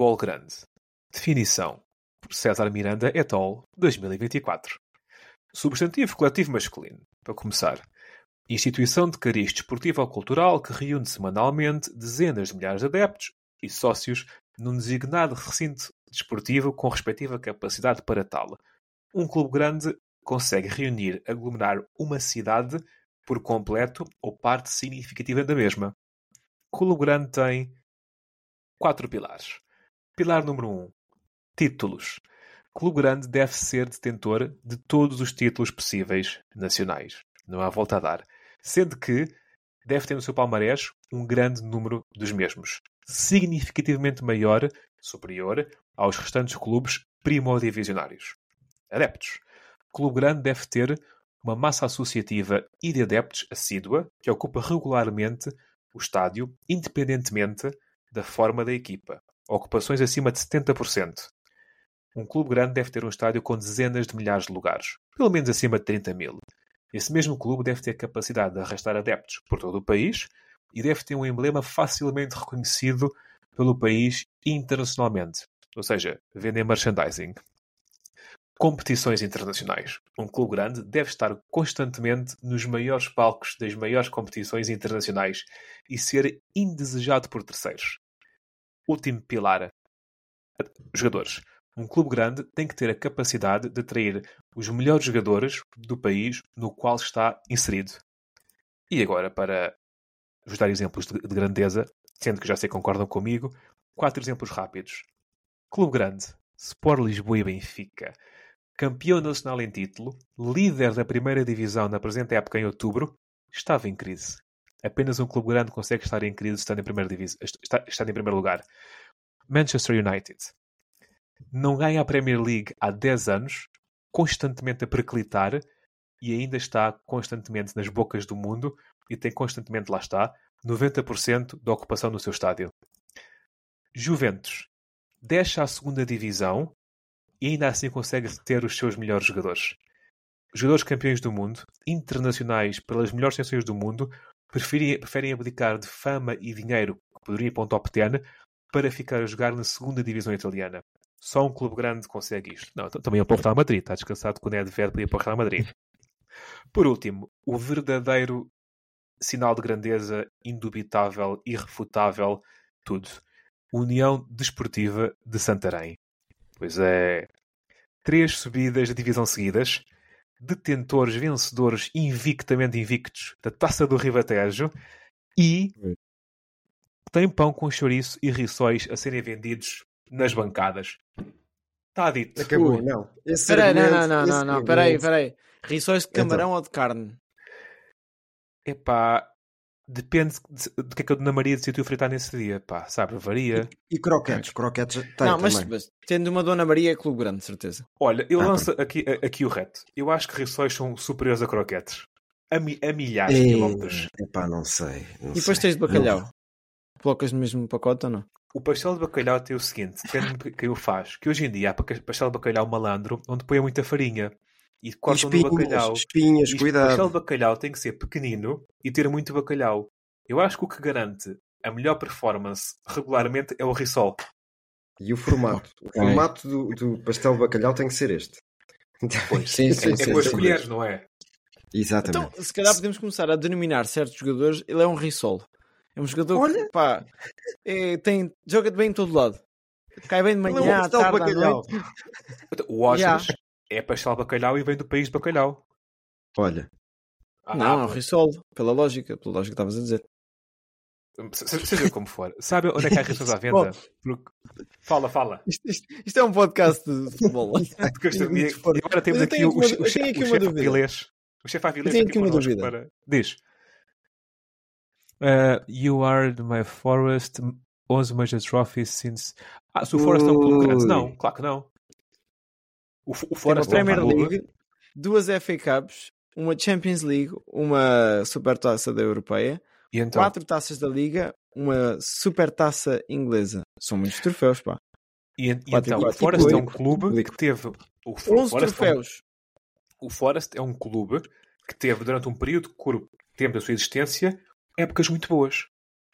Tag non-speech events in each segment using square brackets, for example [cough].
Futebol Grande. Definição. Por César Miranda et al. 2024. Substantivo coletivo masculino. Para começar. Instituição de cariz desportivo ou cultural que reúne semanalmente dezenas de milhares de adeptos e sócios num designado recinto desportivo com respectiva capacidade para tal. Um clube grande consegue reunir, aglomerar uma cidade por completo ou parte significativa da mesma. Clube grande tem quatro pilares. Pilar número 1. Um, títulos. Clube grande deve ser detentor de todos os títulos possíveis nacionais. Não há volta a dar. Sendo que deve ter no seu palmarés um grande número dos mesmos. Significativamente maior, superior, aos restantes clubes primodivisionários. Adeptos. Clube grande deve ter uma massa associativa e de adeptos assídua que ocupa regularmente o estádio, independentemente da forma da equipa. Ocupações acima de 70%. Um clube grande deve ter um estádio com dezenas de milhares de lugares, pelo menos acima de 30 mil. Esse mesmo clube deve ter capacidade de arrastar adeptos por todo o país e deve ter um emblema facilmente reconhecido pelo país internacionalmente. Ou seja, vender merchandising. Competições internacionais. Um clube grande deve estar constantemente nos maiores palcos das maiores competições internacionais e ser indesejado por terceiros. Último pilar. Jogadores. Um clube grande tem que ter a capacidade de atrair os melhores jogadores do país no qual está inserido. E agora, para vos dar exemplos de, de grandeza, sendo que já que concordam comigo, quatro exemplos rápidos. Clube grande. Sport Lisboa e Benfica. Campeão nacional em título, líder da primeira divisão na presente época em outubro, estava em crise. Apenas um clube grande consegue estar em crise estando em, primeira divisão, está, está em primeiro lugar. Manchester United. Não ganha a Premier League há 10 anos, constantemente a periclitar e ainda está constantemente nas bocas do mundo e tem constantemente, lá está, 90% da ocupação no seu estádio. Juventus. Deixa a segunda divisão e ainda assim consegue reter os seus melhores jogadores. Jogadores campeões do mundo, internacionais pelas melhores seleções do mundo, preferem, preferem abdicar de fama e dinheiro que poderiam para um top 10 para ficar a jogar na segunda divisão italiana. Só um clube grande consegue isto. Não, também é o Real Madrid. Está descansado que o Nedved podia para o Real Madrid. Por último, o verdadeiro sinal de grandeza indubitável, irrefutável, tudo. União Desportiva de Santarém. Pois é. Três subidas de divisão seguidas. Detentores vencedores invictamente invictos da Taça do Ribatejo. E tem pão com chouriço e rissóis a serem vendidos nas bancadas. Está dito. Acabou, Ui. não. Espera não, não, não, não, não. Peraí, peraí. Rissóis de camarão então. ou de carne? Epá, depende do que é que a Dona Maria decidiu fritar nesse dia, pá, sabe, varia. E, e croquetes, croquetes tem Não, mas, mas, tendo uma Dona Maria é clube grande, certeza. Olha, eu ah, lanço aqui, aqui o reto. Eu acho que rissóis são superiores a croquetes. A, mi, a milhares de quilómetros. Epá, não sei. Não e depois sei. tens de bacalhau. Não. Colocas no mesmo pacote ou não? O pastel de bacalhau tem o seguinte, depende de quem o faz, que hoje em dia há pastel de bacalhau malandro onde põe muita farinha e cortam espinhas, no bacalhau. Espinhas, e cuidado. O pastel de bacalhau tem que ser pequenino e ter muito bacalhau. Eu acho que o que garante a melhor performance regularmente é o risol. E o formato. [laughs] O formato do, do, pastel de bacalhau tem que ser este. Pois, [laughs] sim, sim, é, sim, é com as colheres, não é? Exatamente. Então, se calhar podemos começar a denominar certos jogadores, ele é um risol. É um jogador Olha. que pá, é, tem, joga bem em todo lado. Cai bem de manhã, à tarde, bacalhau. O Oscars yeah. É pastel de bacalhau e vem do país de bacalhau. Olha. Ah, não, é o Rissol, pela lógica, pela lógica que estavas a dizer. Seja como for, sabe onde é que há [laughs] rissos à venda? Porque... Fala, fala. Isto, isto, isto, é um podcast de futebol. [laughs] e agora temos aqui o, o, o chefe Avilés. O chefe Avilés tenho aqui uma dúvida. Para... Diz. Uh, you are my forest, 11 major trophies since. Ah, se o Forest é um clube grande. Não, claro que não. O, o Forest é uma Premier League, duas FA Cups, uma Champions League, uma Supertaça da Europeia, então? quatro taças da Liga, uma Supertaça inglesa. São muitos troféus, pá. E, e então, o Forest é um clube que teve. O, 11 troféus. É um, o Forest é um clube que teve durante um período curto tempo da sua existência épocas muito boas.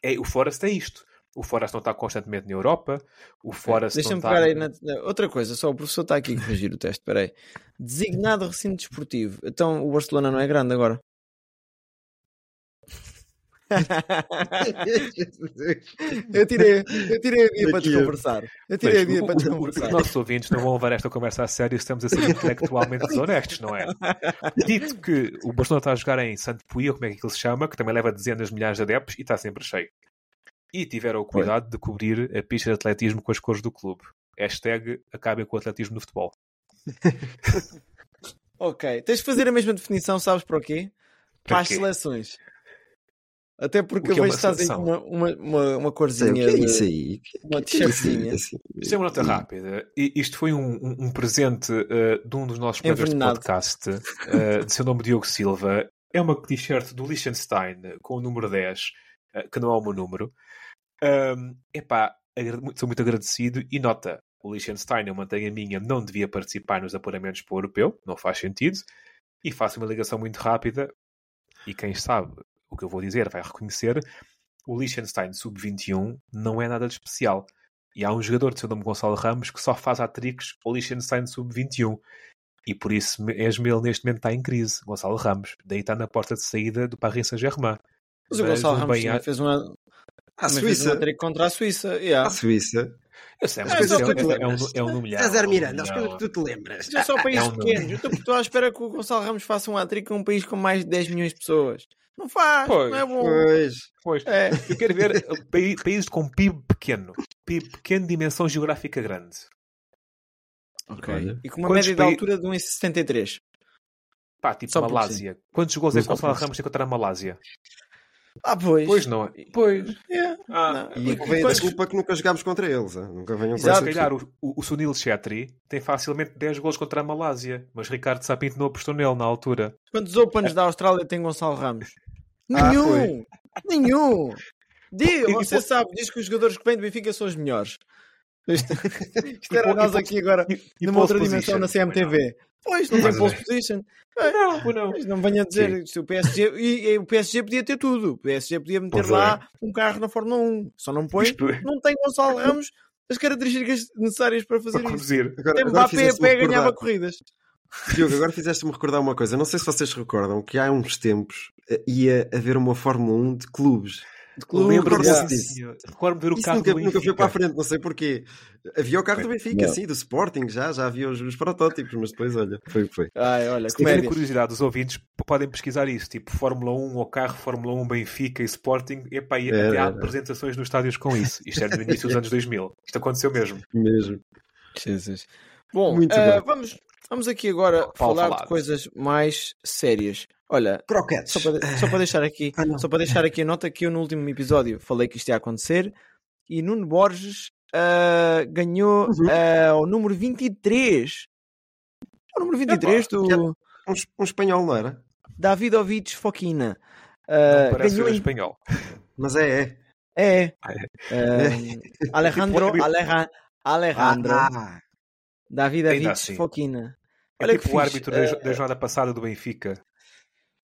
É, o Forest é isto. O Forest não está constantemente na Europa. O Forest Deixa-me está... pegar aí na, outra coisa, só o professor está aqui a corrigir o teste. Espera aí. Designado recinto desportivo. Então o Barcelona não é grande agora? [laughs] eu tirei, eu tirei a dia para te conversar. Eu tirei a dia para te conversar. Os nossos ouvintes não vão levar esta conversa a sério estamos a ser intelectualmente [laughs] desonestos, não é? Dito que o Barcelona está a jogar em Santo ou como é que ele se chama, que também leva dezenas de milhares de adeptos e está sempre cheio. E tiveram o cuidado de cobrir a pista de atletismo com as cores do clube. Hashtag acabem com o atletismo no futebol. [laughs] ok, tens de fazer a mesma definição, sabes para o quê? Para, para as seleções. Até porque eu é vejo que estás aí com uma, uma, uma, uma corzinha. O que é isso aí? Uma t-shirtzinha. Isto é uma nota rápida. Isto foi um, um, um presente uh, de um dos nossos colegas de podcast, uh, de seu nome Diogo Silva. É uma t-shirt do Liechtenstein com o número 10, uh, eh, que não é o meu número. Um, epá, sou muito agradecido e nota, o Liechtenstein, eu mantenho a minha, não devia participar nos apuramentos para o europeu, não faz sentido. E faço uma ligação muito rápida. E quem sabe, o que eu vou dizer vai reconhecer, o Liechtenstein sub-21 não é nada de especial. E há um jogador de seu nome Gonçalo Ramos que só faz atrix ao Liechtenstein sub-21. E por isso mesmo ele neste momento está em crise, Gonçalo Ramos. Daí está na porta de saída do Paris Saint-Germain. Mas, Mas, o Gonçalo Ramos bem... fez uma... A Suíça. Uma contra a Suíça. Yeah. A Suíça. Eu sei, mas é, é, é, é, um, é um milhão. César Miranda, as coisas que tu te lembras. É só países é um pequenos. Eu estou à espera que o Gonçalo Ramos faça um hat-trick com um país com mais de 10 milhões de pessoas. Não faz, pois, não é bom. Pois, pois. É. Eu quero ver [laughs] países com PIB pequeno. PIB pequeno, dimensão geográfica grande. Ok. E com uma Quantos média de altura de 1,63. Pá, tipo Só Malásia. Quantos gols é que Gonçalo Ramos tem contra a Malásia? Ah, pois. Pois não. Pois. Yeah. Ah, e vem a desculpa que nunca jogámos contra eles. Nunca venham com Se calhar o, o, o Sunil Chetri tem facilmente 10 gols contra a Malásia, mas Ricardo Sapinto não apostou nele na altura. Quantos Opens é. da Austrália tem Gonçalo Ramos? Ah, Nenhum! Nenhum! Diga, você sabe, diz que os jogadores que vêm do Benfica são os melhores. Isto, isto era nós aqui agora e, numa outra dimensão na CMTV. Pois, não tem pole position. Não, não. Mas não venha dizer Sim. o PSG. E, e, o PSG podia ter tudo. O PSG podia meter pois lá é. um carro na Fórmula 1. Só não põe. Não tem Gonçalo Ramos as características necessárias para fazer para isso. Agora, tem Mbappé a pé ganhava corridas. Diogo, agora fizeste-me recordar uma coisa. Não sei se vocês recordam que há uns tempos eh, ia haver uma Fórmula 1 de clubes. De clube, Lembro-me disso. Recordo ver o carro nunca, do nunca foi para a frente, não sei porquê. Havia o carro do Benfica, sim, do Sporting, já, já havia os, os protótipos, mas depois, olha, foi o que foi. Ai, olha, Se tiverem curiosidade, os ouvintes podem pesquisar isso, tipo Fórmula 1 ou carro Fórmula 1 Benfica e Sporting, epá, e é, até há apresentações nos estádios com isso. Isto é no início dos anos 2000. Isto aconteceu mesmo. Mesmo. Jesus. Bom, uh, vamos, vamos aqui agora falar, falar de coisas mais sérias. Olha, Croquetes. Só para, só para deixar aqui, ah, só para deixar aqui a nota que eu no último episódio falei que isto ia acontecer e Nuno Borges uh, ganhou uhum. uh, o número 23. O número 23 do. Um, um espanhol, não era? Davidovich Foquina. Uh, parece ganhou em... espanhol. Mas é, é. É. Ah, é. Uh, Alejandro, [laughs] Alejandro, Alejandro ah, Davidovich assim. Foquina. É Olha tipo o árbitro uh, da jornada passada do Benfica.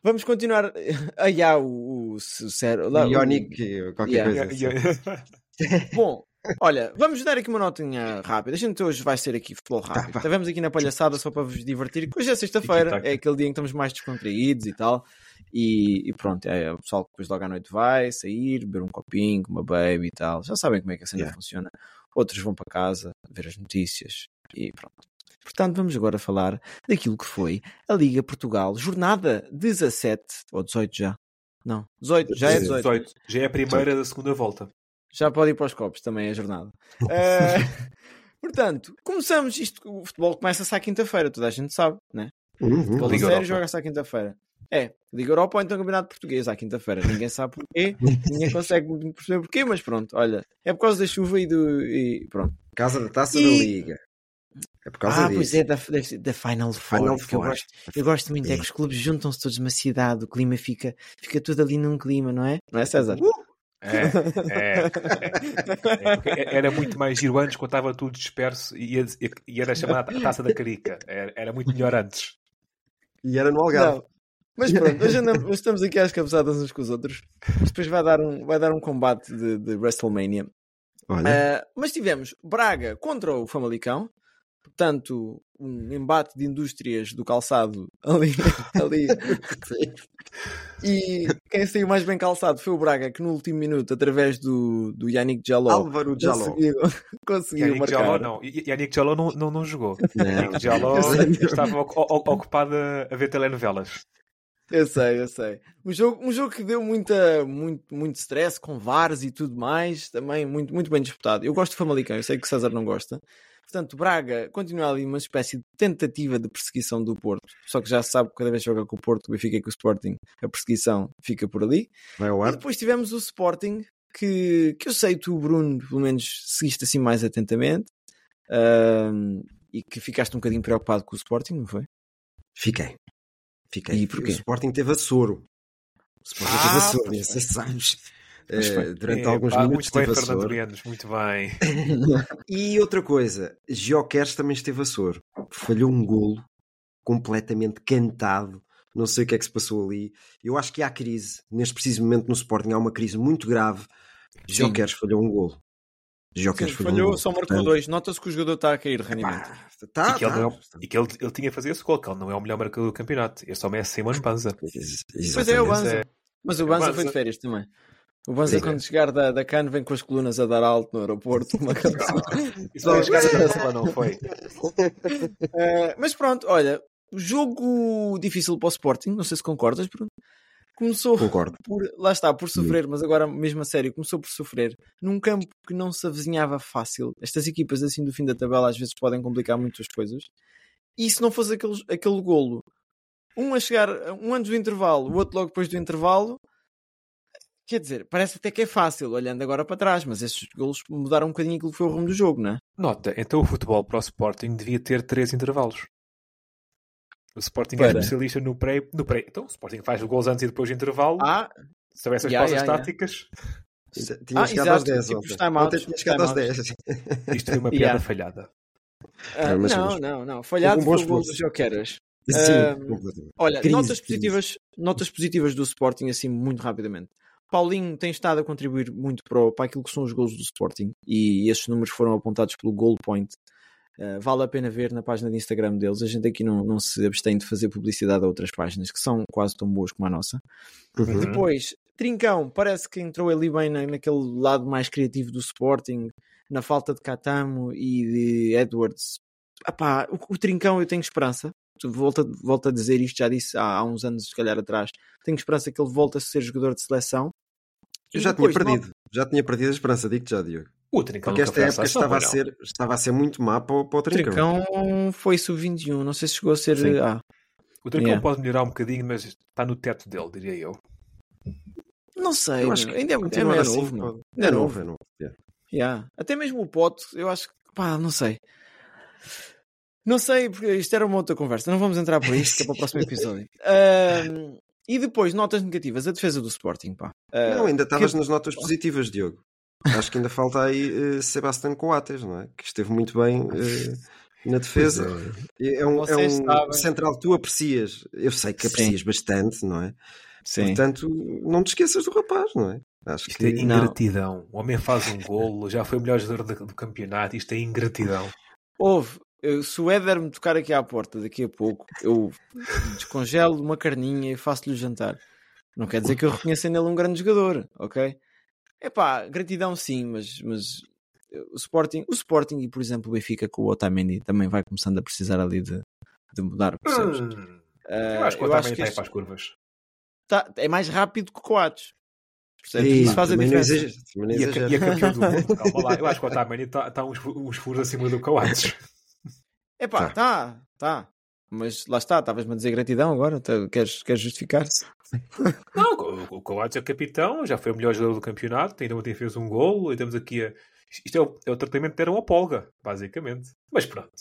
Vamos continuar. [laughs] Ah, já, o, o, o, o Ionic, qualquer yeah. coisa. Assim. [laughs] Bom, olha, vamos dar aqui uma notinha rápida. A gente hoje vai ser aqui futebol tá, rápido. Estivemos aqui na palhaçada só para vos divertir. Hoje é sexta-feira, é aquele dia em que estamos mais descontraídos e tal. E, e pronto, é, o pessoal depois logo à noite vai sair, beber um copinho uma baby e tal. Já sabem como é que a cena yeah. funciona. Outros vão para casa ver as notícias e pronto. Portanto, vamos agora falar daquilo que foi a Liga Portugal, jornada 17 ou 18 já. Não, 18, já é 18. 18. Já é a primeira 18. da segunda volta. Já pode ir para os copos, também é a jornada. uh, [laughs] portanto, começamos isto. O futebol começa-se à quinta-feira, toda a gente sabe, né? Uhum, o sério joga-se à quinta-feira. É, Liga Europa ou então Campeonato Português à quinta-feira. Ninguém sabe porquê, [laughs] ninguém consegue perceber porquê, mas pronto, olha, é por causa da chuva e do. E pronto. Casa da taça e... da Liga. É por causa ah, disso. pois é, da, da Final Four. Final Four. Eu, gosto, eu gosto muito, é. é que os clubes juntam-se todos numa cidade, o clima fica, fica tudo ali num clima, não é? Não é, César? Uh! É, é, é, é, era muito mais giro antes quando estava tudo disperso e, e era chamada Taça da Carica. Era, era, muito melhor antes. E era no Algarve. Não. Mas pronto, hoje andamos, estamos aqui às cabeçadas uns com os outros. Depois vai dar um, vai dar um combate de, de WrestleMania. Uh, mas tivemos Braga contra o Famalicão. Portanto, um embate de indústrias do calçado ali. [laughs] ali. e quem saiu mais bem calçado foi o Braga, que no último minuto, através do, do Yannick Jaló, Álvaro Jaló, conseguiu, [laughs] conseguiu Yannick marcar. Jaló não. Yannick Jaló não, não, não jogou. Não. Yannick Jaló [laughs] estava ocupado a ver telenovelas. Eu sei, eu sei. Um jogo, um jogo que deu muita, muito, muito stress com VARs e tudo mais, também muito, muito bem disputado. Eu gosto de Famalicão, eu sei que o César não gosta. Portanto, Braga continua ali uma espécie de tentativa de perseguição do Porto. Só que já se sabe que cada vez que joga com o Porto, o Benfica e com o Sporting, a perseguição fica por ali. E depois tivemos o Sporting, que, que eu sei tu, Bruno, pelo menos seguiste assim mais atentamente. Uh, e que ficaste um bocadinho preocupado com o Sporting, não foi? Fiquei. Fiquei. E porquê? O Sporting teve a soro. O Sporting ah, teve a soro, não sei se sabes. Uh, durante é, alguns pá, minutos muito bem, Fernando Leandros, muito bem. e outra coisa, Jokeres também esteve a soro. Falhou um golo completamente cantado. Não sei o que é que se passou ali. Eu acho que há crise. Neste preciso momento no Sporting há uma crise muito grave. Jokeres falhou um golo. Jokeres falhou, falhou um só marcou dois. Nota-se que o jogador está a cair de rendimento. Tá, e que, tá. ele, é, e que ele, ele, tinha a fazer esse gol, que ele não é o melhor marcador do campeonato. Este homem é Simon Banza. [laughs] Pois é, o Banza. É... Mas o Banza, foi de férias também. O Banza, quando chegar da, da CAN, vem com as colunas a dar alto no aeroporto. Uma [laughs] Isso vai chegar a não foi? uh, [laughs] mas pronto, olha, jogo difícil para o Sporting, não sei se concordas, Bruno. Começou Concordo. [laughs] por, lá está, por sofrer, mas agora mesmo a sério, começou por sofrer num campo que não se avizinhava fácil. Estas equipas assim do fim da tabela às vezes podem complicar muitas coisas. E se não fosse aquele, aquele golo, um a chegar um antes do intervalo, o outro logo depois do intervalo, quer dizer, parece até que é fácil, olhando agora para trás, mas esses golos mudaram um bocadinho aquilo que foi o rumo do jogo, não é? Nota, então o futebol para o Sporting devia ter três intervalos. O Sporting Para. é especialista no pré, no pré. Então, o Sporting faz os gols antes e depois do intervalo. Ah, sabe essas yeah, pausas yeah, táticas. Yeah. Tinha ah, chegado aos 10 tipo, ontem. Ontem tinha chegado aos 10. Isto foi uma piada yeah. falhada. Uh, não, não, não. Falhado foi o gol dos Joqueras. Sim, uh, olha, crise, notas positivas, notas positivas do Sporting, assim, muito rapidamente. Paulinho tem estado a contribuir muito para, para aquilo que são os gols do Sporting e esses números foram apontados pelo Goal Point Uh, vale a pena ver na página de Instagram deles. A gente aqui não, não se abstém de fazer publicidade a outras páginas que são quase tão boas como a nossa. Uhum. Depois, Trincão, parece que entrou ali bem na, naquele lado mais criativo do Sporting, na falta de Catamo e de Edwards. Epá, o, o Trincão eu tenho esperança. Volto, volto a dizer isto, já disse há, há, uns anos, se calhar atrás. Tenho esperança que ele volte a ser jogador de seleção. Eu já depois, tinha perdido, não... já tinha perdido a esperança, digo-te já, Diogo. O Trincão Porque esta época estava a, ser, estava a ser muito má para, para o Trincão. O Trincão foi sub-21, não sei se chegou a ser. Ah. O Trincão yeah. pode melhorar um bocadinho, mas está no teto dele, diria eu. Não sei, eu acho que ainda é, é, é assim, novo, não. É, novo, é novo. Yeah. Yeah. Até mesmo o Pote, eu acho que, pá, não sei. Não sei, porque isto era uma outra conversa. Não vamos entrar por isto, que é para o próximo [laughs] episódio. [laughs] Uh, e depois, notas negativas. A defesa do Sporting, pá. Uh, não, ainda estavas que... nas notas positivas, Diogo. Acho que ainda falta aí uh, Sebastián Coates, não é? Que esteve muito bem uh, na defesa. É. é. um, é um central que tu aprecias. Eu sei que aprecias Sim. bastante, não é? Sim. Portanto, não te esqueças do rapaz, não é? Acho isto que... é ingratidão. Não. O homem faz um golo, já foi o melhor jogador do, do campeonato. Isto é ingratidão. Houve. Eu, se o Éder me tocar aqui à porta daqui a pouco, eu descongelo uma carninha e faço-lhe o jantar. Não quer dizer que eu reconheça nele um grande jogador, ok? É pá, gratidão sim, mas, mas eh, o Sporting, o Sporting e, por exemplo, o Benfica com o Otamendi também vai começando a precisar ali de, de mudar, percebes? Hum, uh, eu acho que o Otamendi está para as curvas. Tá, é mais rápido que o Coates. Isso faz a diferença. e, a, e a campeão do mundo, [laughs] calma lá. Eu acho que o Otamendi está tá uns, uns furos acima do Coates. É pá, tá, tá. mas lá está, estavas-me a dizer gratidão agora, queres, queres justificar-se? [laughs] Não, o, o Coates é capitão, já foi o melhor jogador do campeonato, ainda ontem fez um golo, e temos aqui a... Isto é o, é o tratamento de ter uma polga, basicamente. Mas pronto.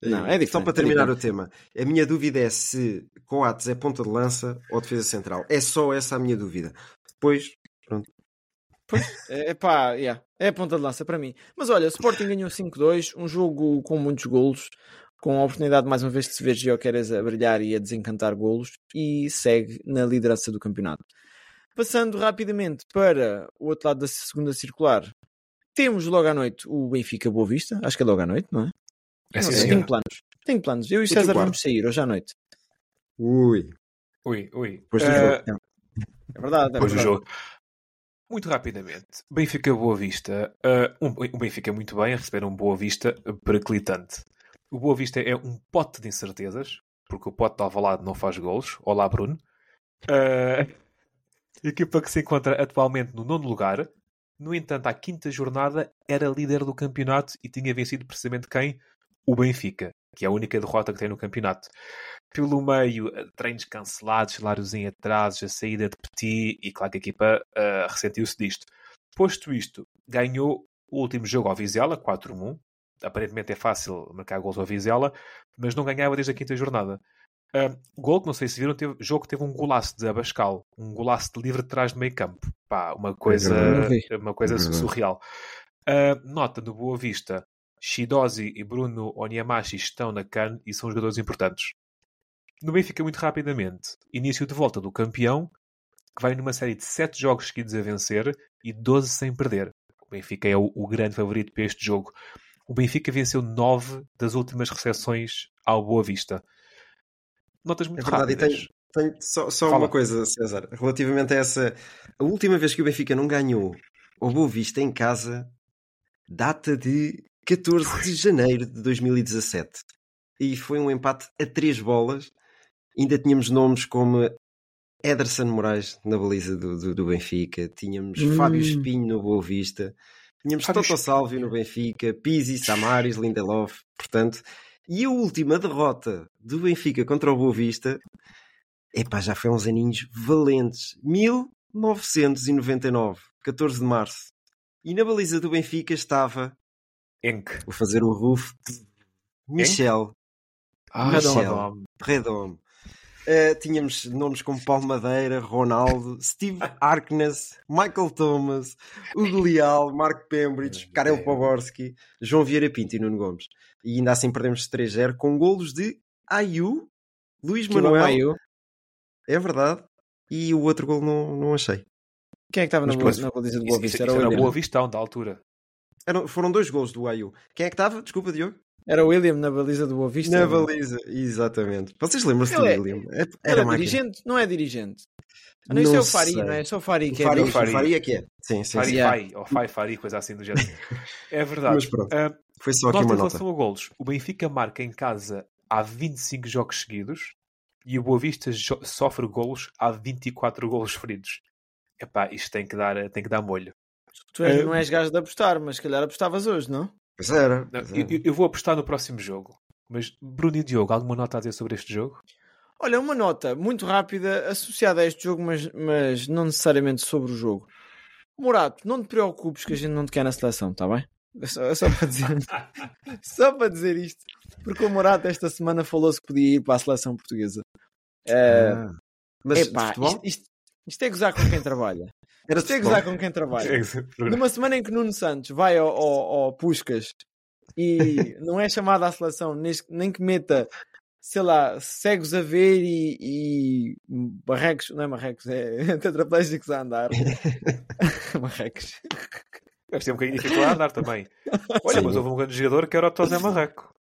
Não, é Só para terminar é o tema, a minha dúvida é se Coates é ponta de lança ou defesa central. É só essa a minha dúvida. Depois, pronto. Pois, é pá, yeah, é a ponta de lança para mim. Mas olha, o Sporting ganhou 5-2, um jogo com muitos golos, com a oportunidade mais uma vez de se ver Gioqueres a brilhar e a desencantar golos e segue na liderança do campeonato. Passando rapidamente para o outro lado da segunda circular, temos logo à noite o Benfica Boa Vista, acho que é logo à noite, não é? É não, sim, tenho planos. Tenho planos. Eu e o César vamos sair hoje à noite. Ui. Ui, ui. Depois do uh... jogo. É verdade. É Depois verdade. do jogo. Muito rapidamente. Benfica Boa Vista. Uh, um, o Benfica muito bem a receber um Boa Vista periclitante. O Boa Vista é um pote de incertezas, porque o pote de Alvalade não faz golos. Olá, Bruno. Uh, [laughs] equipa que se encontra atualmente no nono lugar. No entanto, à quinta jornada era líder do campeonato e tinha vencido precisamente quem? o Benfica, que é a única derrota que tem no campeonato. Pelo meio, eh, treinos cancelados, salários em atrasos, a saída de Petit, e claro que a equipa uh, ressentiu-se disto. Posto isto, ganhou o último jogo ao Vizela, 4-1. Aparentemente é fácil marcar gols ao Vizela, mas não ganhava desde a quinta jornada. Uh, gol que não sei se viram, teve, jogo teve um golaço de Abascal, um golaço de livre de trás do meio campo. Pá, uma coisa, é uma coisa é surreal. Uh, nota do Boa Vista, Shidozi e Bruno Onyemashi estão na CAN e são jogadores importantes. No Benfica, muito rapidamente, início de volta do campeão, que vai numa série de 7 jogos seguidos a vencer e 12 sem perder. O Benfica é o, o grande favorito para este jogo. O Benfica venceu 9 das últimas recepções ao Boa Vista. Notas muito é verdade, rápidas. E tem, tem só, só uma coisa, César, relativamente a essa. A última vez que o Benfica não ganhou ao Boa Vista em casa data de 14 de janeiro de 2017. E foi um empate a três bolas. Ainda tínhamos nomes como Ederson Moraes na baliza do, do, do Benfica, tínhamos hum. Fábio Espinho no Boa Vista, tínhamos Fábio Toto Salvio no Benfica, Pizzi, Samaris, Lindelof, portanto. E a última derrota do Benfica contra o Boa Vista, epá, já foi uns aninhos valentes. 1999, 14 de março. E na baliza do Benfica estava Enk. Vou fazer o roof. Michel. Ah, Michel. Redom. Uh, tínhamos nomes como Paulo Madeira, Ronaldo, Steve [laughs] Arkness, Michael Thomas, Hugo Leal, Mark Pembridge, Karel Poborski, João Vieira Pinto e Nuno Gomes. E ainda assim perdemos 3-0 com golos de Ayu, Luís Manuel. Ayu. É verdade. E o outro gol não, não achei. Quem é que estava na, baliza do Boa Vista? Era, era o Boa Vista, da altura. Eram, foram dois gols do Ayu. Quem é que estava? Desculpa, Diogo. Era o William na baliza do Boa Vista. Na baliza, exatamente. Vocês lembram-se do é, William? É, era, era dirigente, não é dirigente. Ah, não, isso é o Fari, não é? É só o Fari que o Fari, é. Fari, Fari é que é. Sim, sim. Fari, Fai, ou Fai, Fari, coisa assim do género. É verdade. Mas pronto. Uh, Foi só aqui uma nota. a golos. O Benfica marca em casa há 25 jogos seguidos e o Boa Vista sofre golos há 24 golos feridos. Epá, isto tem que dar, tem que dar molho. Tu és, não és gajo de apostar, mas se calhar apostavas hoje, não? Pois era. Não, eu, eu, vou apostar no próximo jogo. Mas Bruno e Diogo, alguma nota a dizer sobre este jogo? Olha, uma nota muito rápida associada a este jogo, mas, mas não necessariamente sobre o jogo. Morato, não te preocupes que a gente não te quer na seleção, está bem? É só, é só, para dizer [laughs] só para dizer isto, porque o Morato esta semana falou-se que podia ir para a seleção portuguesa. Uh, ah, mas epá, isto, isto, isto, é gozar com quem trabalha. Era gozar com quem trabalha. Numa semana em que Nuno Santos vai ao, ao, ao Puscas e [laughs] não é chamado à seleção, nem que meta, sei lá, cegos a ver e, e barrecos, não é marrecos, é [laughs] tetraplégicos a andar. [laughs] marrecos. Deve ser um bocadinho difícil a andar também. Olha, Sim. mas houve um grande jogador que era o Tosé Marreco.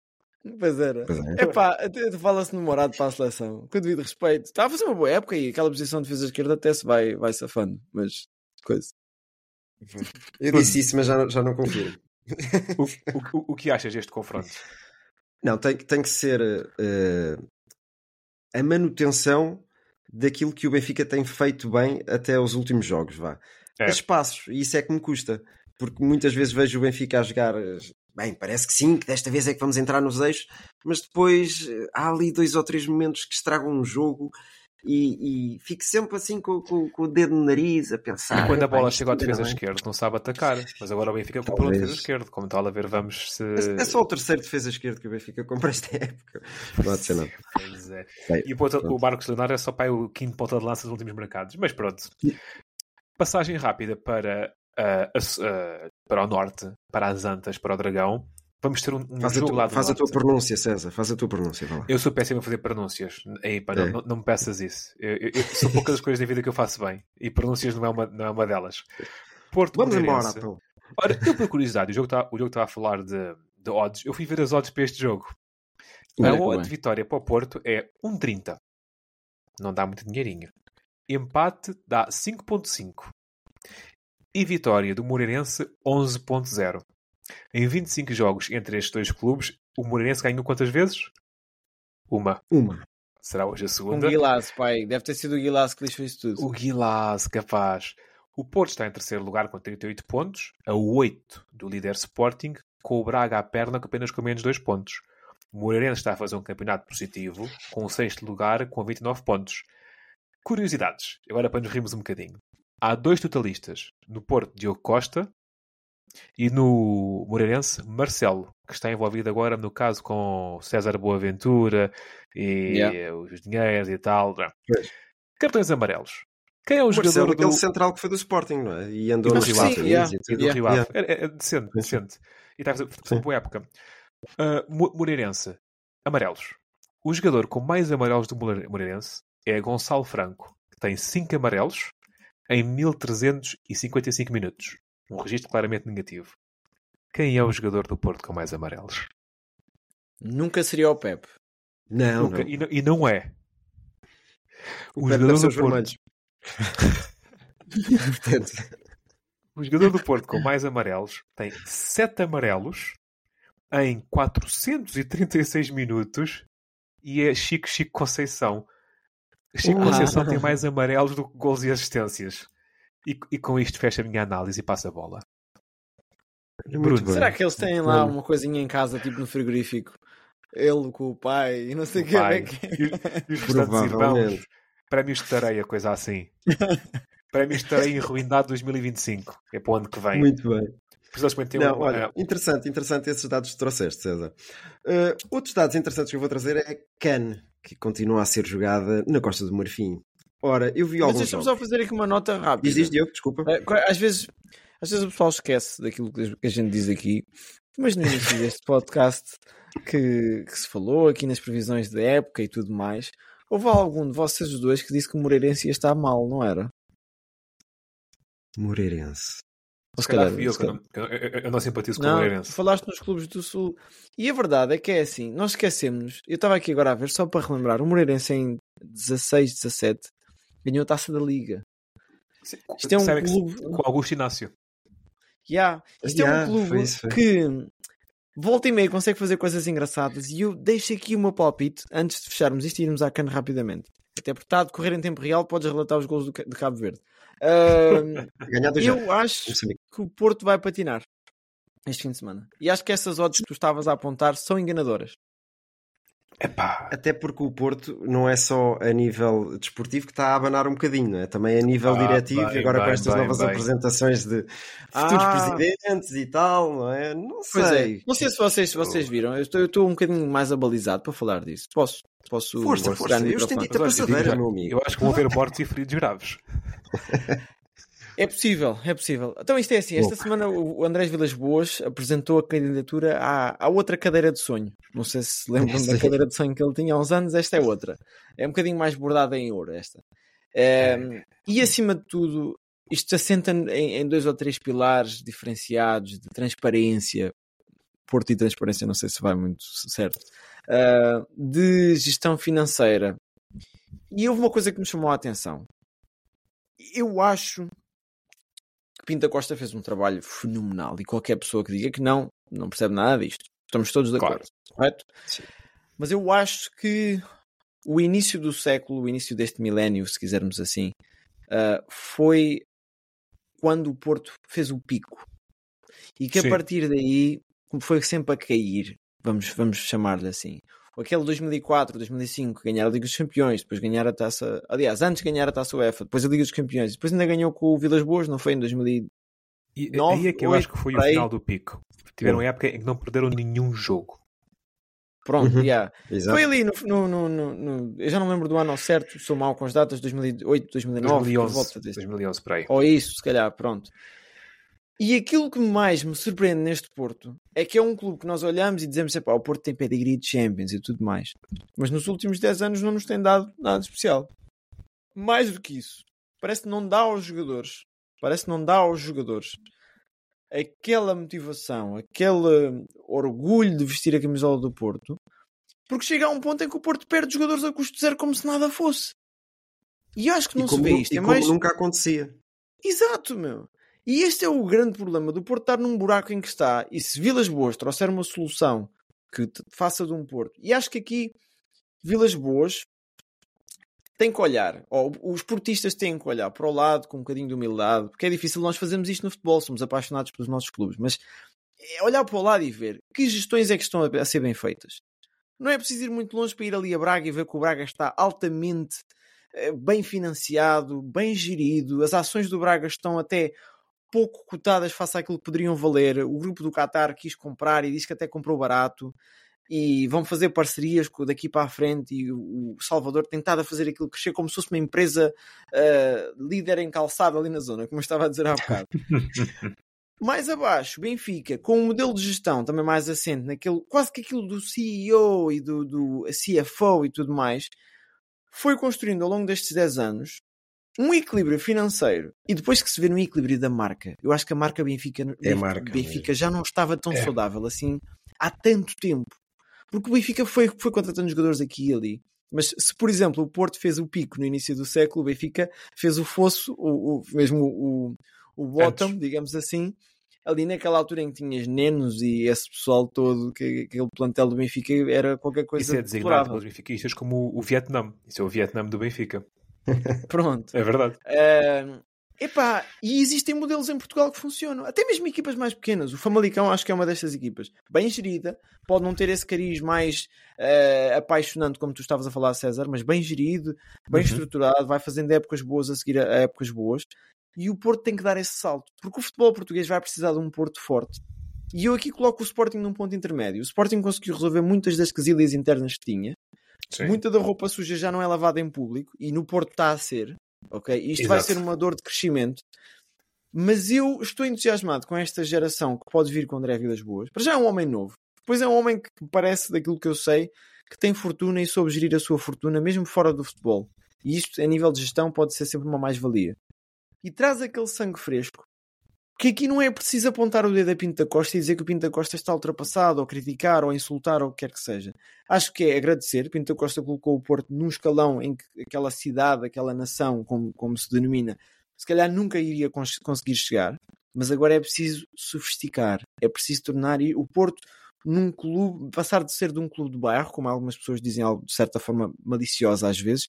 Pois era. Pois é. Epá, fala-se no Morado para a seleção. Com devido respeito. Está a fazer uma boa época e aquela posição de defesa esquerda até se vai, vai safando. Mas, coisa. Eu disse isso, mas já, já não confio. o, o, o, que achas deste confronto? Não, tem, tem que ser uh, a manutenção daquilo que o Benfica tem feito bem até os últimos jogos, vá. É. Espaços, e isso é que me custa, porque muitas vezes vejo o Benfica a jogar bem, parece que sim, que desta vez é que vamos entrar nos eixos, mas depois eh, há ali dois ou três momentos que estragam um jogo e, e fico sempre assim com, com, com, o dedo no nariz a pensar. E quando a bola chega à defesa esquerda, não sabe atacar, mas agora o Benfica comprou o defesa esquerdo, como está a ver, vamos se. É só o terceiro defesa esquerdo que o Benfica compra esta [laughs] época. Não pode ser nada. [laughs] Pois é. e o, ponto, o Marcos Leonardo é só para o quinto ponta de lança dos últimos mercados, mas pronto. Passagem rápida para, uh, para o norte, para as Antas, para o Dragão. Vamos ter um, um faz jogo a tu, lá Faz a tua pronúncia, César. Faz a tua pronúncia. Eu sou péssimo a fazer pronúncias. Ei, pá, é. não, não, me peças isso. Eu, eu, eu, são poucas as coisas da vida que eu faço bem. E pronúncias não é uma, não é uma delas. Porto Vamos embora, então. Ora, eu, por curiosidade, o jogo está tá a falar de, de odds. Eu fui ver as odds para este jogo. A odd de vitória para o Porto é 1,30. Não dá muito dinheirinho. Empate dá 5,5. E vitória do Moreirense 11,0. Em 25 jogos entre estes dois clubes, o Moreirense ganhou quantas vezes? Uma. Uma. Será hoje a segunda? O Guilás, pai. Deve ter sido o Guilás que lhes fez tudo. O Guilás, capaz. O Porto está em terceiro lugar com 38 pontos, a 8 do líder Sporting, com o Braga à perna apenas com menos 2 pontos. O Moreirense está a fazer um campeonato positivo, com o sexto lugar com 29 pontos. Curiosidades, agora para nos rirmos um bocadinho. Há dois totalistas. No Porto, Diogo Costa, e no Moreirense, Marcelo, que está envolvido agora no caso com César Boaventura e yeah. os dinheiros e tal. Pois. Cartões amarelos. Quem é o Marcelo, jogador aquele central que foi do Sporting, não é? E andou e no Rio Ave. Yeah. E do Rio Ave. É, é, decente, decente. E está a fazer boa época. Uh, Moreirense, amarelos. O jogador com mais amarelos do Moreirense é Gonçalo Franco, que tem 5 amarelos em 1355 minutos. Um registro claramente negativo. Quem é o jogador do Porto com mais amarelos? Nunca seria o Pep. Não, Nunca. Não. E, não, e não é. O, o jogador do Porto. [laughs] o jogador do Porto com mais amarelos tem 7 amarelos em 436 minutos e é Chico Chico Conceição. Chico Conceição tem mais amarelos do que gols e assistências. E, e com isto fecha a minha análise e passa a bola. Bruno, será que eles têm lá uma coisinha em casa, tipo no frigorífico? Ele com o pai e não sei o que é que E, e os restantes irmãos. Prémios de tareia, coisa assim. [laughs] Prémios de tareia em Ruindade 2025. É para o ano que vem. Muito bem. Não, olha, interessante, interessante esses dados que trouxeste, César. Uh, outros dados interessantes que eu vou trazer é Can, que continua a ser jogada na Costa do Marfim. Ora, eu vi alguns. Mas deixa-me só fazer aqui uma nota rápida. Diz, diz, Diogo, desculpa. É, às vezes, às vezes o pessoal esquece daquilo que a gente diz aqui, mas no início [laughs] deste podcast que, que, se falou aqui nas previsões da época e tudo mais, houve algum de vocês dois que disse que o Moreirense ia estar mal, não era? Moreirense. Ou se calhar, eu, calhar... Eu, eu, eu, não simpatizo com não, o Moreirense. Falaste nos clubes do Sul. E a verdade é que é assim, nós esquecemos, eu estava aqui agora a ver, só para relembrar, o Moreirense em 16, 17 ganhou a taça da Liga. Sim, Isto é um clube. Com Augusto Inácio. Yeah. Isto yeah, é um clube foi isso, foi. que volta e meia consegue fazer coisas engraçadas e eu deixo aqui o meu palpite antes de fecharmos isto e irmos à cana rapidamente. Até porque está a decorrer em tempo real, podes relatar os gols do, de Cabo Verde. [laughs] Uh, eu já. acho que o Porto vai patinar este fim de semana. E acho que essas odds que tu estavas a apontar são enganadoras. Epá. Até porque o Porto não é só a nível desportivo que está a abanar um bocadinho, não é? também a nível ah, diretivo, bem, agora bem, com estas bem, novas apresentações de futuros ah. presidentes e tal, não é? Não sei. É. Não sei se vocês, se vocês viram, eu estou, eu estou um bocadinho mais abalizado para falar disso. Posso? Posso força, força. Eu estendi a passadeira, meu amigo. Eu acho que vão haver mortes e feridos graves. [laughs] É possível, é possível. Então isto é assim, esta Bom. semana o Andrés Vilas Boas apresentou a candidatura à, à outra cadeira de sonho. Não sei se se lembram da cadeira de sonho que ele tinha há uns anos, esta é outra. É um bocadinho mais bordada em ouro esta. É, e acima de tudo, isto assenta em, em, dois ou três pilares diferenciados de transparência, Porto e transparência, não sei se vai muito certo, uh, de gestão financeira. E houve uma coisa que me chamou a atenção. Eu acho Pinta Costa fez um trabalho fenomenal e qualquer pessoa que diga que não, não percebe nada disto. Estamos todos de acordo, claro. correto? Sim. Mas eu acho que o início do século, o início deste milénio, se quisermos assim, uh, foi quando o Porto fez o pico. E que Sim. a partir daí foi sempre a cair, vamos, vamos chamar-lhe assim. Aquele 2004, 2005, ganhar a Liga dos Campeões, depois ganhar a taça. Aliás, antes ganhar a taça UEFA, depois a Liga dos Campeões, depois ainda ganhou com o Vilas Boas, não foi em 2009? E aí é que eu 8, acho que foi o final do pico. Tiveram época em que não perderam nenhum jogo. Pronto, uhum. yeah. foi ali no, no, no, no, Eu já não lembro do ano ao certo, sou mal com as datas, 2008, 2009, 2011, 2011 por aí. Ou isso, se calhar, pronto. E aquilo que mais me surpreende neste Porto é que é um clube que nós olhamos e dizemos que o Porto tem pedigree de Champions e tudo mais. Mas nos últimos 10 anos não nos tem dado nada especial. Mais do que isso, parece que não dá aos jogadores, parece que não dá aos jogadores aquela motivação, aquele orgulho de vestir a camisola do Porto, porque chega a um ponto em que o Porto perde jogadores a custo zero como se nada fosse. E acho que não se vê isto. E é mais... nunca acontecia. Exato, meu. E este é o grande problema do Porto estar num buraco em que está. E se Vilas Boas trouxer uma solução que faça de um Porto, e acho que aqui Vilas Boas tem que olhar, ou os portistas têm que olhar para o lado com um bocadinho de humildade, porque é difícil nós fazermos isto no futebol, somos apaixonados pelos nossos clubes, mas é olhar para o lado e ver que gestões é que estão a ser bem feitas. Não é preciso ir muito longe para ir ali a Braga e ver que o Braga está altamente eh, bem financiado, bem gerido, as ações do Braga estão até pouco cotadas face àquilo que poderiam valer. O grupo do Qatar quis comprar e disse que até comprou barato e vão fazer parcerias daqui para a frente e o Salvador tem estado a fazer aquilo crescer como se fosse uma empresa uh, líder em calçado ali na zona, como eu estava a dizer há bocado. [laughs] mais abaixo, Benfica, com um modelo de gestão também mais assente naquele, quase que aquilo do CEO e do, do CFO e tudo mais, foi construindo ao longo destes 10 anos um equilíbrio financeiro e depois que se vê no equilíbrio da marca, eu acho que a marca Benfica, é marca Benfica já não estava tão é. saudável assim há tanto tempo. Porque o Benfica foi, foi contratando jogadores aqui e ali. Mas se, por exemplo, o Porto fez o pico no início do século, o Benfica fez o fosso, o, o mesmo o, o bottom, Antes. digamos assim, ali naquela altura em que tinhas Nenos e esse pessoal todo, que aquele plantel do Benfica era qualquer coisa. Isso é designado pelos benfiquistas como o, o Vietnã. Isso é o Vietnã do Benfica. [laughs] Pronto. É verdade. Uh, Epá, e existem modelos em Portugal que funcionam. Até mesmo equipas mais pequenas. O Famalicão acho que é uma destas equipas. Bem gerida. Pode não ter esse cariz mais uh, apaixonante como tu estavas a falar, César, mas bem gerido, bem uhum. estruturado, vai fazendo épocas boas a seguir a, a épocas boas. E o Porto tem que dar esse salto. Porque o futebol português vai precisar de um Porto forte. E eu aqui coloco o Sporting num ponto intermédio. O Sporting conseguiu resolver muitas das quesilhas internas que tinha. Sim. Muita da roupa suja já não é lavada em público e no Porto está a ser ok? Isto Exato. vai ser uma dor de crescimento. Mas eu estou entusiasmado com esta geração que pode vir com André Vilas Boas. Para já é um homem novo. Depois é um homem que parece, daquilo que eu sei, que tem fortuna e soube gerir a sua fortuna, mesmo fora do futebol. E isto, a nível de gestão, pode ser sempre uma mais-valia. E traz aquele sangue fresco que aqui não é preciso apontar o dedo a Pinto da Costa e dizer que o Pinto da Costa está ultrapassado, ou criticar, ou insultar, ou o que quer que seja. Acho que é agradecer. Pinto da Costa colocou o Porto num escalão em que aquela cidade, aquela nação, como, como se denomina, se calhar nunca iria cons conseguir chegar. Mas agora é preciso sofisticar, é preciso tornar o Porto num clube, passar de ser de um clube de bairro, como algumas pessoas dizem de certa forma maliciosa às vezes,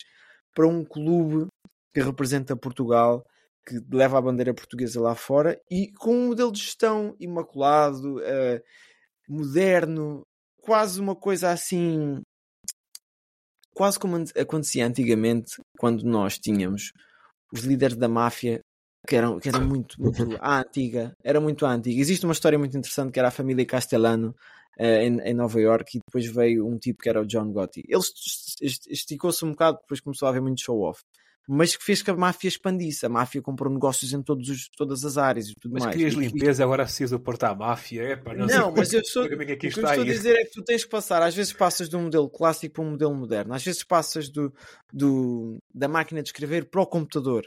para um clube que representa Portugal que leva a bandeira portuguesa lá fora e com um modelo de gestão imaculado, uh, moderno, quase uma coisa assim, quase como acontecia antigamente quando nós tínhamos os líderes da máfia que eram, que eram muito, muito [laughs] à antiga, era muito à antiga. Existe uma história muito interessante que era a família Castellano uh, em, em, Nova York e depois veio um tipo que era o John Gotti. Ele esticou-se um bocado, depois começou a haver muito show-off mas que fez que a máfia expandisse. A máfia comprou negócios em todos os, todas as áreas e tudo mas mais. Mas querias limpeza, agora precisas aportar a máfia. É, pá, não, não mas eu sou, é o que eu estou a dizer é que tu tens que passar, às vezes passas de um modelo clássico para um modelo moderno, às vezes passas do, do, da máquina de escrever para o computador.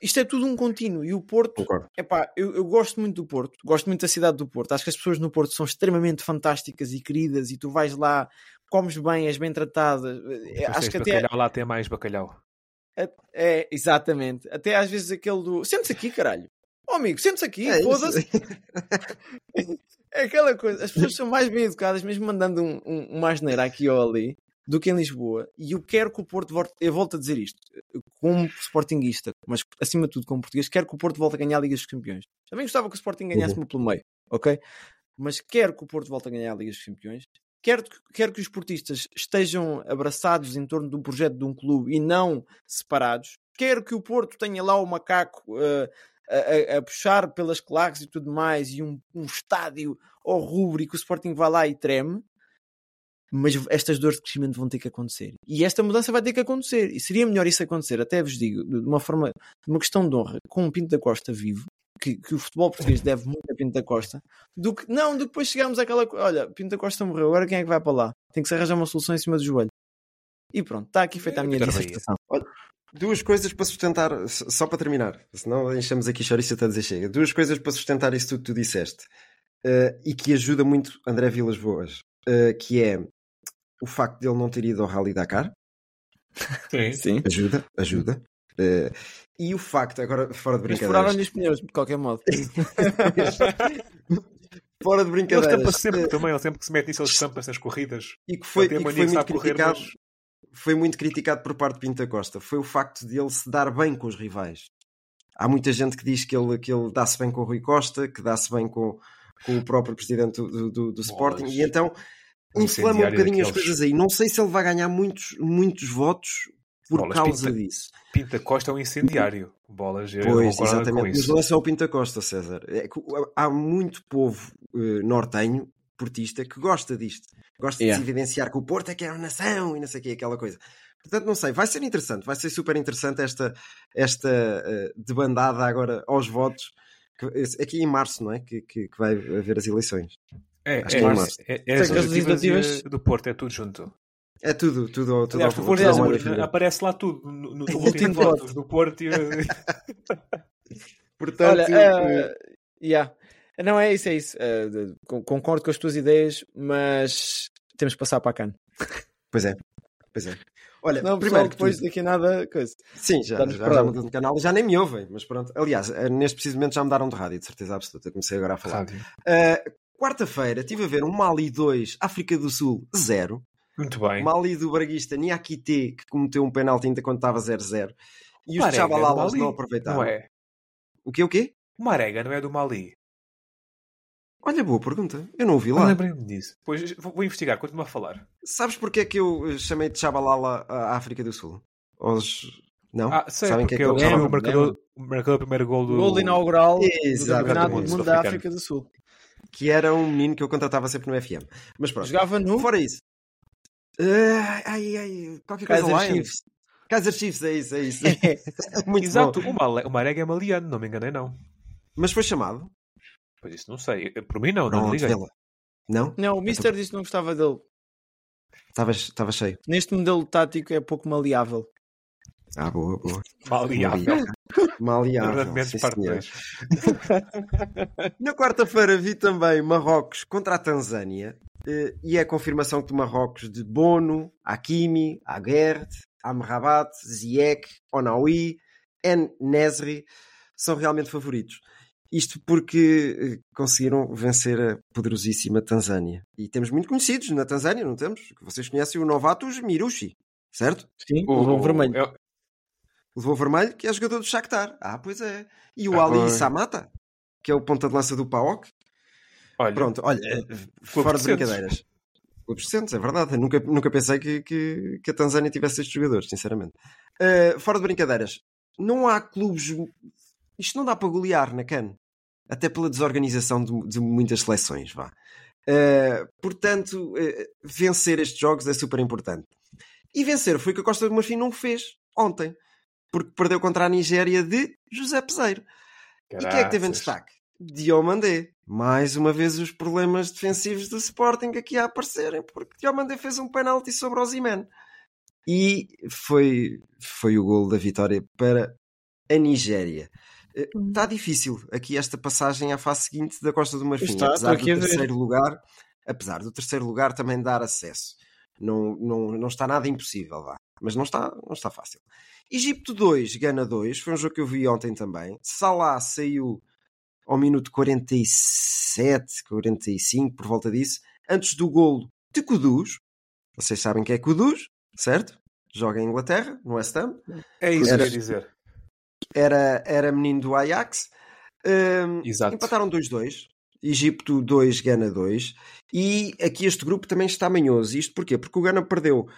Isto é tudo um contínuo e o Porto, epá, eu, eu gosto muito do Porto, gosto muito da cidade do Porto. Acho que as pessoas no Porto são extremamente fantásticas e queridas e tu vais lá, comes bem, és bem tratada. Acho que até lá tem mais bacalhau. É, exatamente. Até às vezes aquele do. Sente-se aqui, caralho. Oh, amigo, sente-se aqui, é foda-se. [laughs] é aquela coisa. As pessoas são mais bem educadas, mesmo mandando um, um, uma asneira aqui ou ali, do que em Lisboa. E eu quero que o Porto volte. Eu volto a dizer isto, como sportinguista, mas acima de tudo como português, quero que o Porto volte a ganhar a Liga dos Campeões. Também gostava que o Sporting ganhasse-me uhum. pelo meio, ok? mas quero que o Porto volte a ganhar a Liga dos Campeões, quero, que os portistas estejam abraçados em torno do projeto de um clube e não separados, quero que o Porto tenha lá o macaco uh, a, a, puxar pelas claques e tudo mais, e um, um estádio ao e que o Sporting vai lá e treme, mas estas dores de crescimento vão ter que acontecer. E esta mudança vai ter que acontecer. E seria melhor isso acontecer, até vos digo, de uma forma, de uma questão de honra, com o Pinto da Costa vivo, que, que, o futebol português deve muito a Pinto da Costa, do que, não, do que depois chegarmos àquela olha, Pinto da Costa morreu, agora quem é que vai para lá? Tem que se arranjar uma solução em cima do joelho. E pronto, está aqui feita a minha dissertação. Duas coisas para sustentar, só para terminar, senão enchemos aqui chouriço até dizer chega. Duas coisas para sustentar isso tudo que tu disseste uh, e que ajuda muito André Vilas Boas, uh, que é o facto de ele não ter ido ao Rally Dakar. Sim, sim. Ajuda, ajuda. Uh, e o facto, agora fora de brincadeiras. furaram-lhe os pneus, de qualquer modo. [laughs] fora de brincadeiras. Ele estampa sempre também, ele sempre que se mete nisso, ele estampa essas corridas. E que foi, e que foi muito criticado. Mas foi muito criticado por parte de Pinta Costa foi o facto de ele se dar bem com os rivais. Há muita gente que diz que ele, que ele dá-se bem com o Rui Costa, que dá-se bem com, com o próprio presidente do, do, do Sporting, e então inflama um bocadinho daqueles... as coisas aí. Não sei se ele vai ganhar muitos, muitos votos por Bolas, causa Pinta, disso. Pinta Costa é um incendiário. Bolas, pois, exatamente. Mas não é só o Pinta Costa, César. É há muito povo uh, nortenho, portista, que gosta disto. Gosta yeah. de se evidenciar que o Porto é que é uma nação e não sei o que, aquela coisa. Portanto, não sei, vai ser interessante, vai ser super interessante esta, esta uh, debandada agora aos votos, que, aqui em março, não é? Que, que, que vai haver as eleições. É, Acho é, é, em março. é, é, as legislativas do Porto, é tudo junto. É tudo, tudo, tudo Aliás, aparece lá tudo no, no, no último voto do Porto. E... [laughs] Portanto, Olha, uh, yeah. Não, é isso, é isso. Uh, concordo com as tuas ideias, mas temos que passar para a CAN. [laughs] Pois é, pois é. Olha, não, primeiro depois tu... daqui a nada coisa. Sim, já, já, já mudou de canal já nem me ouvem, mas pronto. Aliás, eh, neste preciso momento já mudaram de rádio, de certeza absoluta. Comecei agora a falar. Uh, Quarta-feira estive a ver um Mali 2, África do Sul 0. Muito bem. Mali do Braguista Niakite, que cometeu um penalti ainda quando estava 0-0. E os Chavalalas não aproveitaram. Não é? O quê, o quê? O Marega não é do Mali. Olha, boa pergunta. Eu não ouvi lá. Não lembrei-me disso. Pois vou investigar, continua a falar. Sabes porque é que eu eh, chamei de Chabalala a África do Sul? Os... Não? Ah, sei, Sabem que é que eu é o marcador, o marcador do primeiro gol do... Gol inaugural Exato. do Campeonato do Mundo da África do Sul. Que era um menino que eu contratava sempre no FM. Mas pronto. Jogava no... Fora isso. Uh, ai, ai, qualquer coisa Kaiser Chiefs. Kaiser Chiefs, é isso, é isso. [laughs] [laughs] Muito Exato, bom. o Marega é maliano, não me enganei não. Mas foi chamado? Pois isso não sei. Por mim não, não, não liguei. Não? Não, o Mister disse que não gostava dele. Estava cheio. Neste modelo tático é pouco maleável. Ah, boa, boa. Maleável. Maleável. [laughs] Na quarta-feira vi também Marrocos contra a Tanzânia eh, e é a confirmação que Marrocos de Bono, Hakimi, Aguerd, Amrabat, Ziyech, Onaui, En Nesri são realmente favoritos. Isto porque eh, conseguiram vencer a poderosíssima Tanzânia. E temos muito conhecidos na Tanzânia, não temos? Vocês conhecem o Novatus Mirushi, certo? Sim, o, o vermelho. O Levou Vermelho, que é jogador do Shakhtar. Ah, pois é. E o ah, Ali Samata, que é o ponta de lança do PAOK. Olha, Pronto, olha, eh, fora de brincadeiras. Clubes recentes, é verdade. Eu nunca, nunca pensei que, que, que, a Tanzânia tivesse estes jogadores, sinceramente. Uh, fora de brincadeiras, não há clubes isto não dá para golear na CAN. Até pela desorganização de, de muitas seleções, vá. Uh, portanto, uh, vencer estes jogos é super importante. E vencer foi o que a Costa do Marfim não fez ontem, porque perdeu contra a Nigéria de José Peseiro. E quem é que teve em destaque? Diomandé. Mais uma vez os problemas defensivos do Sporting aqui a aparecerem, porque Diomandé fez um penalti sobre o Ozyman. E foi, foi o gol da vitória para a Nigéria. Está eh, difícil aqui esta passagem à fase seguinte da Costa do Marfim, está, apesar do terceiro lugar, apesar do terceiro lugar também dar acesso. Não, não, não está nada impossível, vá. Mas não está, não está fácil. Egipto 2, Gana 2, foi um jogo que eu vi ontem também. Salah saiu ao minuto 47, 45, por volta disso, antes do golo de Kudus. Vocês sabem que é Kudus, certo? Joga em Inglaterra, no West Ham. É isso Era... que eu ia dizer era, era menino do Ajax. Um, empataram 2-2. Egito 2, Gana 2. E aqui este grupo também está manhoso. Isto porquê? Porque o Gana perdeu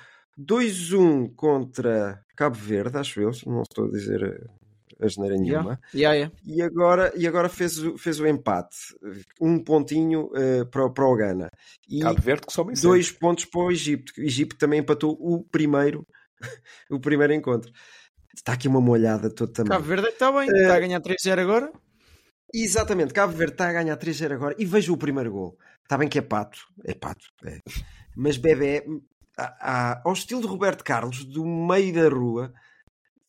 2-1 contra Cabo Verde, acho eu, não estou a dizer eh, a geneira nenhuma. Yeah. Yeah, yeah. E agora, e agora fez, fez o empate. Um pontinho uh, para, para o Gana. E Cabo Verde que soma dois sempre. pontos para o Egito. O Egito também empatou o primeiro, [laughs] o primeiro encontro. Está aqui uma molhada toda também. Cabo Verde está bem, uh, está a ganhar 3-0 agora. Exatamente, Cabo Verde está a ganhar 3-0 agora e vejo o primeiro gol. Está bem que é pato, é pato, é. mas Bebé, ao estilo de Roberto Carlos, do meio da rua,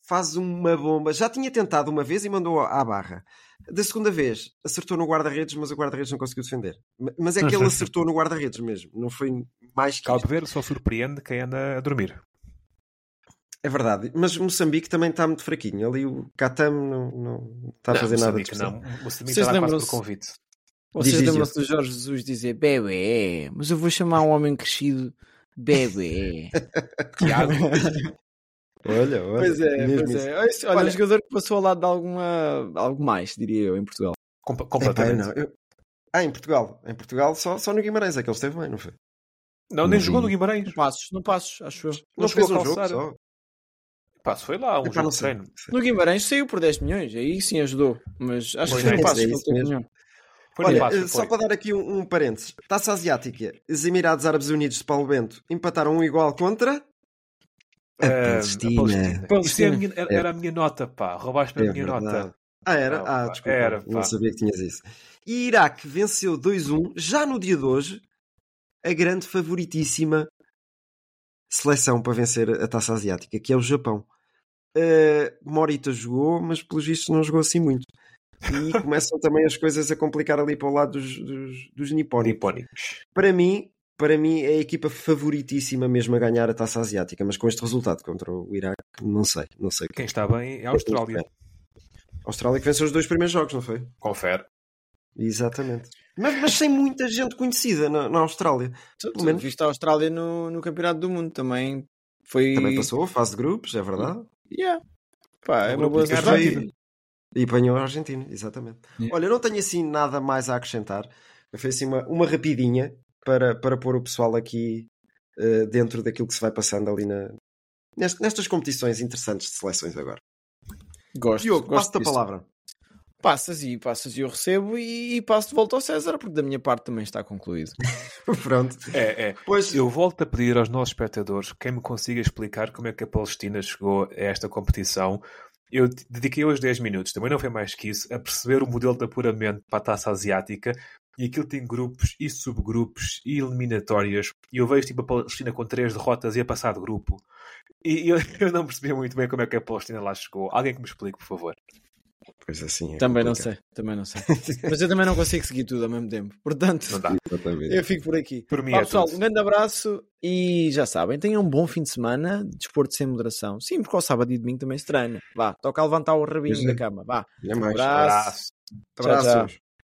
faz uma bomba. Já tinha tentado uma vez e mandou à barra. Da segunda vez, acertou no guarda-redes, mas o guarda-redes não conseguiu defender. Mas é que ele [laughs] acertou no guarda-redes mesmo, não foi mais que. Cabo Verde só surpreende quem anda a dormir. É verdade, mas Moçambique também está muito fraquinho. Ali o Catam não, não está a fazer não, nada de não. Moçambique está lá quase por convite. Vocês lembram-se do Jorge Jesus dizer bebê, mas eu vou chamar um homem crescido bebê. Tiago. olha, olha. Pois é, pois é. Olha, olha, um jogador que passou ao lado de alguma, algo mais, diria eu, em Portugal. Com, completamente. É, eu... Ah, em Portugal. Em Portugal só, só no Guimarães é que ele esteve bem, não foi? Não, nem jogou no Guimarães. Passos, no Passos, acho eu. Não, não fez um jogo só. Passo foi lá, um Epá, jogo de treino. No Guimarães saiu por 10 milhões, aí sim ajudou. Mas acho que não passa por milhões. Olha, passo, só para dar aqui um, um parênteses. Taça Asiática, os Emirados Árabes Unidos de Paulo Bento empataram um igual contra... A Palestina. Uh, a Palestina. É era, era, a minha nota, pá. Roubaste-me é a minha verdade. nota. Ah, era? Ah, desculpa. Era, não sabia que tinhas isso. E Iraque venceu 2-1, já no dia de hoje, a grande favoritíssima seleção para vencer a taça asiática, que é o Japão. Uh, Morita jogou, mas pelos vistos não jogou assim muito. E começam também as coisas a complicar ali para o lado dos, dos, dos nipónicos. nipónicos. Para mim, para mim é a equipa favoritíssima mesmo a ganhar a taça asiática, mas com este resultado contra o Iraque, não sei, não sei. Quem está bem é a Austrália. A Austrália que venceu os dois primeiros jogos, não foi? Confere. Exatamente. Mas, mas sem muita gente conhecida na, na Austrália. Tu, tu menos... viste a Austrália no, no Campeonato do Mundo também. Foi... Também passou a fase de grupos, é verdade. Yeah. Pá, é uma boa foi... E apanhou a Argentina, exatamente. Yeah. Olha, eu não tenho assim nada mais a acrescentar. Eu fiz assim uma, uma rapidinha para, para pôr o pessoal aqui uh, dentro daquilo que se vai passando ali na, nestas competições interessantes de seleções agora. Gosto. Diogo, passo-te a palavra. Passas e passas e eu recebo e passo de volta ao César, porque da minha parte também está concluído. [laughs] Pronto. É, é. Pois eu volto a pedir aos nossos espectadores quem me consiga explicar como é que a Palestina chegou a esta competição. Eu dediquei hoje 10 minutos, também não foi mais que isso, a perceber o modelo de apuramento para a taça asiática e aquilo tem grupos e subgrupos e eliminatórias. E eu vejo tipo a Palestina com três derrotas e a passar de grupo. E eu, [laughs] eu não percebi muito bem como é que a Palestina lá chegou. Alguém que me explique, por favor. Pois assim. É também complicado. não sei, também não sei. [laughs] Mas eu também não consigo seguir tudo ao mesmo tempo. Portanto, eu fico por aqui. Por mim Pá, é pessoal, tudo. um grande abraço e já sabem, tenham um bom fim de semana, desporto sem moderação. Sim, porque ao sábado e domingo também se treina. Vá, toca a levantar o rabinho da cama. Vá. Um abraço. Abraços. Tchau, tchau.